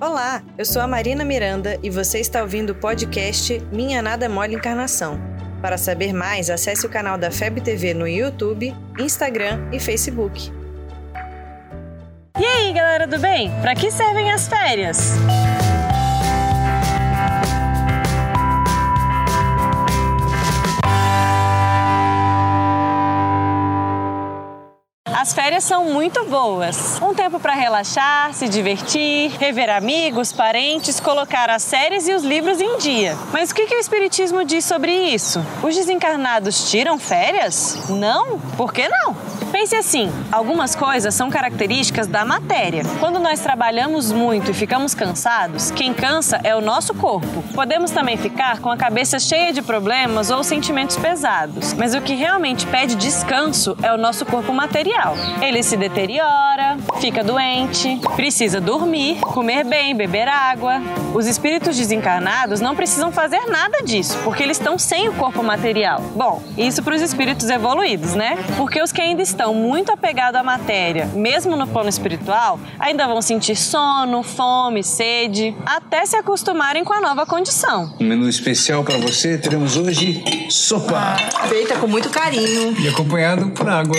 Olá, eu sou a Marina Miranda e você está ouvindo o podcast Minha Nada Mole Encarnação. Para saber mais, acesse o canal da FEB TV no YouTube, Instagram e Facebook. E aí, galera do bem? Para que servem as férias? As férias são muito boas. Um tempo para relaxar, se divertir, rever amigos, parentes, colocar as séries e os livros em dia. Mas o que, que o Espiritismo diz sobre isso? Os desencarnados tiram férias? Não? Por que não? Pense assim: algumas coisas são características da matéria. Quando nós trabalhamos muito e ficamos cansados, quem cansa é o nosso corpo. Podemos também ficar com a cabeça cheia de problemas ou sentimentos pesados, mas o que realmente pede descanso é o nosso corpo material. Ele se deteriora, fica doente, precisa dormir, comer bem, beber água. Os espíritos desencarnados não precisam fazer nada disso, porque eles estão sem o corpo material. Bom, isso para os espíritos evoluídos, né? Porque os que ainda estão muito apegados à matéria, mesmo no plano espiritual, ainda vão sentir sono, fome, sede, até se acostumarem com a nova condição. Um menu especial para você teremos hoje sopa. Feita com muito carinho. E acompanhado por água.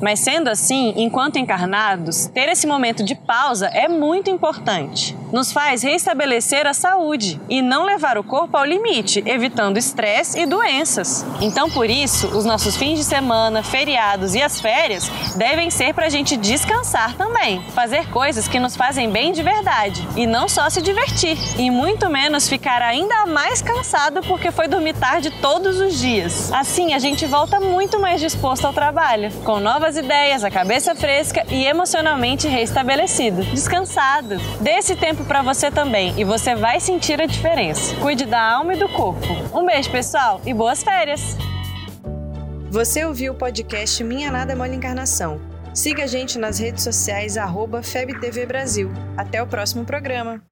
Mas sendo assim, enquanto encarnados, ter esse momento de pausa é muito importante. Nos faz restabelecer a saúde e não levar o corpo ao limite, evitando estresse e doenças. Então, por isso, os nossos fins de semana, feriados e as férias devem ser para a gente descansar também, fazer coisas que nos fazem bem de verdade e não só se divertir, e muito menos ficar ainda mais cansado porque foi dormir tarde todos os dias. Assim, a gente volta muito mais disposto ao trabalho, com novas ideias, a cabeça fresca e emocionalmente restabelecido, descansado. Dê esse tempo para você também e você vai sentir a diferença. Cuide da alma e do corpo. Um beijo, pessoal, e boas férias! Você ouviu o podcast Minha Nada Mole Encarnação. Siga a gente nas redes sociais, arroba FebTV Brasil. Até o próximo programa.